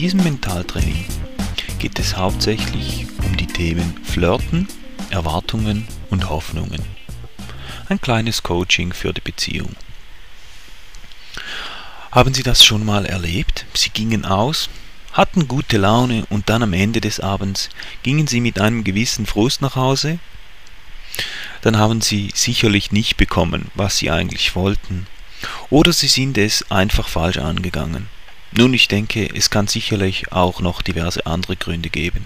In diesem Mentaltraining geht es hauptsächlich um die Themen Flirten, Erwartungen und Hoffnungen. Ein kleines Coaching für die Beziehung. Haben Sie das schon mal erlebt? Sie gingen aus, hatten gute Laune und dann am Ende des Abends gingen Sie mit einem gewissen Frust nach Hause? Dann haben Sie sicherlich nicht bekommen, was Sie eigentlich wollten. Oder Sie sind es einfach falsch angegangen. Nun, ich denke, es kann sicherlich auch noch diverse andere Gründe geben.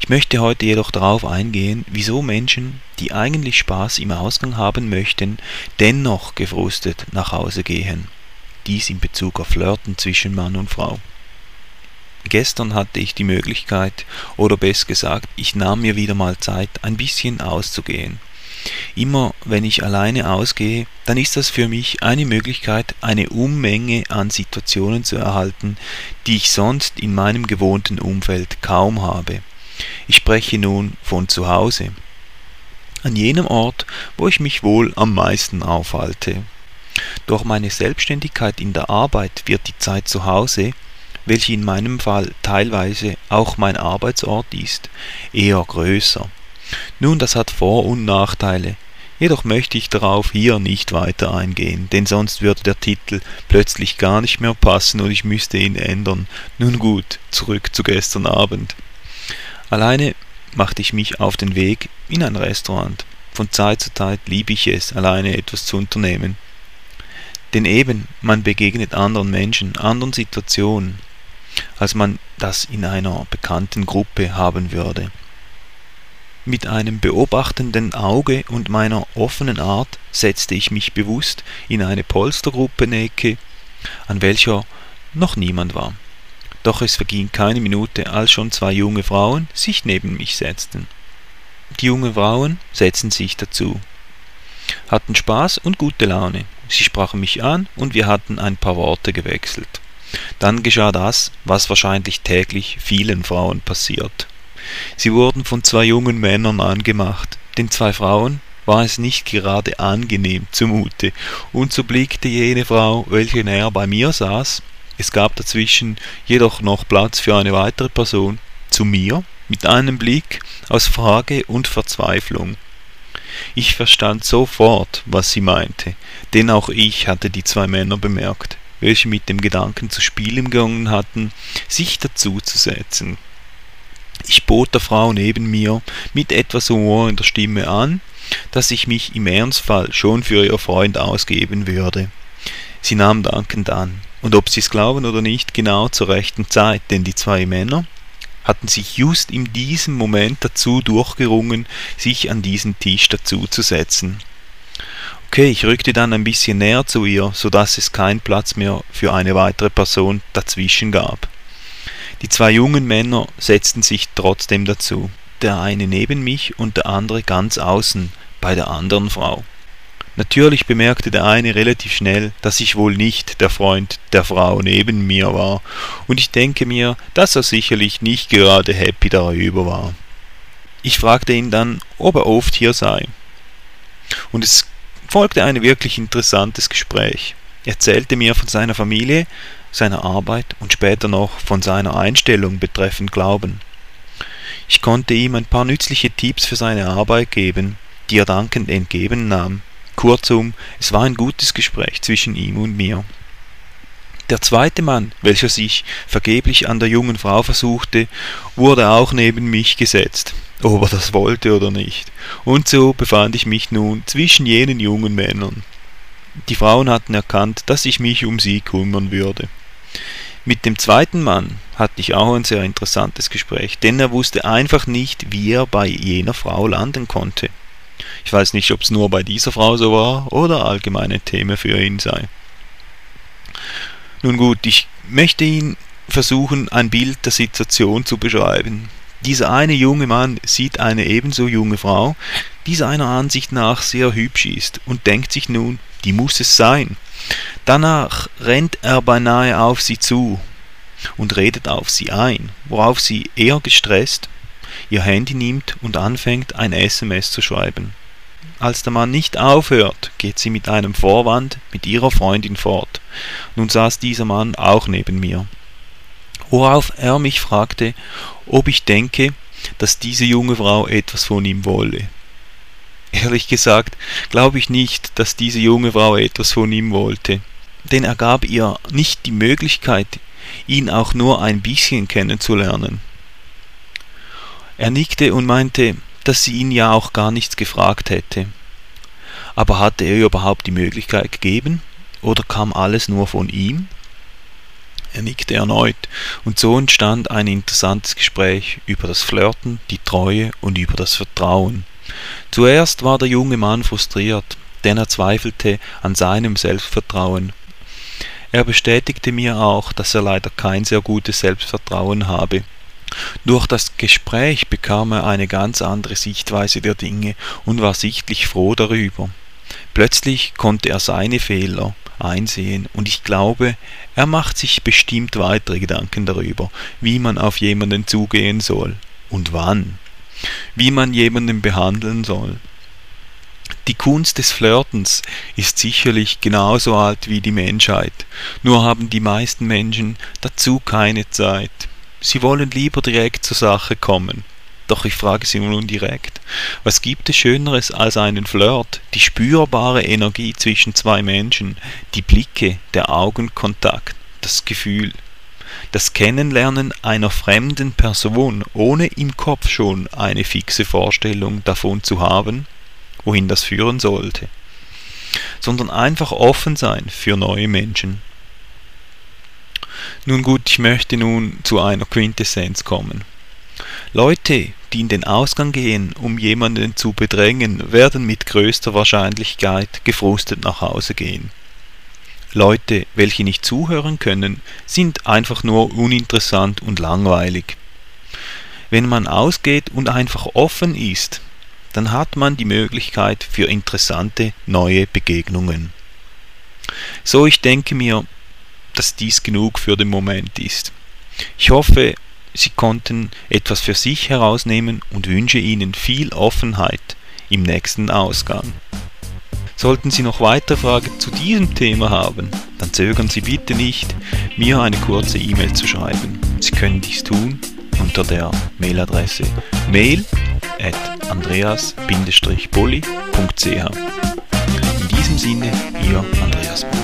Ich möchte heute jedoch darauf eingehen, wieso Menschen, die eigentlich Spaß im Ausgang haben möchten, dennoch gefrustet nach Hause gehen dies in Bezug auf Flirten zwischen Mann und Frau. Gestern hatte ich die Möglichkeit, oder besser gesagt, ich nahm mir wieder mal Zeit, ein bisschen auszugehen. Immer wenn ich alleine ausgehe, dann ist das für mich eine Möglichkeit, eine Unmenge an Situationen zu erhalten, die ich sonst in meinem gewohnten Umfeld kaum habe. Ich spreche nun von zu Hause, an jenem Ort, wo ich mich wohl am meisten aufhalte. Durch meine Selbstständigkeit in der Arbeit wird die Zeit zu Hause, welche in meinem Fall teilweise auch mein Arbeitsort ist, eher größer. Nun, das hat Vor- und Nachteile, jedoch möchte ich darauf hier nicht weiter eingehen, denn sonst würde der Titel plötzlich gar nicht mehr passen und ich müsste ihn ändern. Nun gut, zurück zu gestern Abend. Alleine machte ich mich auf den Weg in ein Restaurant. Von Zeit zu Zeit liebe ich es, alleine etwas zu unternehmen. Denn eben, man begegnet anderen Menschen, anderen Situationen, als man das in einer bekannten Gruppe haben würde. Mit einem beobachtenden Auge und meiner offenen Art setzte ich mich bewusst in eine Polstergruppenecke, an welcher noch niemand war. Doch es verging keine Minute, als schon zwei junge Frauen sich neben mich setzten. Die jungen Frauen setzten sich dazu, hatten Spaß und gute Laune. Sie sprachen mich an und wir hatten ein paar Worte gewechselt. Dann geschah das, was wahrscheinlich täglich vielen Frauen passiert. Sie wurden von zwei jungen Männern angemacht. Den zwei Frauen war es nicht gerade angenehm zumute, und so blickte jene Frau, welche näher bei mir saß, es gab dazwischen jedoch noch Platz für eine weitere Person, zu mir, mit einem Blick aus Frage und Verzweiflung. Ich verstand sofort, was sie meinte, denn auch ich hatte die zwei Männer bemerkt, welche mit dem Gedanken zu spielen gegangen hatten, sich dazuzusetzen. Ich bot der Frau neben mir mit etwas Humor in der Stimme an, dass ich mich im Ernstfall schon für ihr Freund ausgeben würde. Sie nahm dankend an, und ob sie's glauben oder nicht, genau zur rechten Zeit, denn die zwei Männer, hatten sich just in diesem Moment dazu durchgerungen, sich an diesen Tisch dazuzusetzen. Okay, ich rückte dann ein bisschen näher zu ihr, so dass es keinen Platz mehr für eine weitere Person dazwischen gab. Die zwei jungen Männer setzten sich trotzdem dazu, der eine neben mich und der andere ganz außen bei der anderen Frau. Natürlich bemerkte der eine relativ schnell, dass ich wohl nicht der Freund der Frau neben mir war, und ich denke mir, dass er sicherlich nicht gerade happy darüber war. Ich fragte ihn dann, ob er oft hier sei. Und es folgte ein wirklich interessantes Gespräch. Er erzählte mir von seiner Familie, seiner Arbeit und später noch von seiner Einstellung betreffend Glauben. Ich konnte ihm ein paar nützliche Tipps für seine Arbeit geben, die er dankend entgegennahm. Kurzum, es war ein gutes Gespräch zwischen ihm und mir. Der zweite Mann, welcher sich vergeblich an der jungen Frau versuchte, wurde auch neben mich gesetzt, ob er das wollte oder nicht, und so befand ich mich nun zwischen jenen jungen Männern. Die Frauen hatten erkannt, dass ich mich um sie kümmern würde. Mit dem zweiten Mann hatte ich auch ein sehr interessantes Gespräch, denn er wusste einfach nicht, wie er bei jener Frau landen konnte. Ich weiß nicht, ob es nur bei dieser Frau so war oder allgemeine Thema für ihn sei. Nun gut, ich möchte Ihnen versuchen, ein Bild der Situation zu beschreiben. Dieser eine junge Mann sieht eine ebenso junge Frau, die seiner Ansicht nach sehr hübsch ist, und denkt sich nun, die muss es sein. Danach rennt er beinahe auf sie zu und redet auf sie ein, worauf sie eher gestresst ihr Handy nimmt und anfängt, ein SMS zu schreiben. Als der Mann nicht aufhört, geht sie mit einem Vorwand mit ihrer Freundin fort. Nun saß dieser Mann auch neben mir. worauf er mich fragte, ob ich denke, dass diese junge Frau etwas von ihm wolle. Ehrlich gesagt glaube ich nicht, dass diese junge Frau etwas von ihm wollte, denn er gab ihr nicht die Möglichkeit, ihn auch nur ein bisschen kennenzulernen. Er nickte und meinte, dass sie ihn ja auch gar nichts gefragt hätte. Aber hatte er überhaupt die Möglichkeit gegeben, oder kam alles nur von ihm? Er nickte erneut, und so entstand ein interessantes Gespräch über das Flirten, die Treue und über das Vertrauen. Zuerst war der junge Mann frustriert, denn er zweifelte an seinem Selbstvertrauen. Er bestätigte mir auch, dass er leider kein sehr gutes Selbstvertrauen habe. Durch das Gespräch bekam er eine ganz andere Sichtweise der Dinge und war sichtlich froh darüber. Plötzlich konnte er seine Fehler einsehen und ich glaube, er macht sich bestimmt weitere Gedanken darüber, wie man auf jemanden zugehen soll und wann, wie man jemanden behandeln soll. Die Kunst des Flirtens ist sicherlich genauso alt wie die Menschheit, nur haben die meisten Menschen dazu keine Zeit. Sie wollen lieber direkt zur Sache kommen. Doch ich frage Sie nun direkt, was gibt es Schöneres als einen Flirt, die spürbare Energie zwischen zwei Menschen, die Blicke, der Augenkontakt, das Gefühl, das Kennenlernen einer fremden Person, ohne im Kopf schon eine fixe Vorstellung davon zu haben, wohin das führen sollte, sondern einfach offen sein für neue Menschen. Nun gut, ich möchte nun zu einer Quintessenz kommen. Leute, die in den Ausgang gehen, um jemanden zu bedrängen, werden mit größter Wahrscheinlichkeit gefrustet nach Hause gehen. Leute, welche nicht zuhören können, sind einfach nur uninteressant und langweilig. Wenn man ausgeht und einfach offen ist, dann hat man die Möglichkeit für interessante neue Begegnungen. So ich denke mir, dass dies genug für den Moment ist. Ich hoffe, Sie konnten etwas für sich herausnehmen und wünsche Ihnen viel Offenheit im nächsten Ausgang. Sollten Sie noch weitere Fragen zu diesem Thema haben, dann zögern Sie bitte nicht, mir eine kurze E-Mail zu schreiben. Sie können dies tun unter der Mailadresse mail at andreas-bulli.ch. In diesem Sinne, Ihr Andreas Bulli.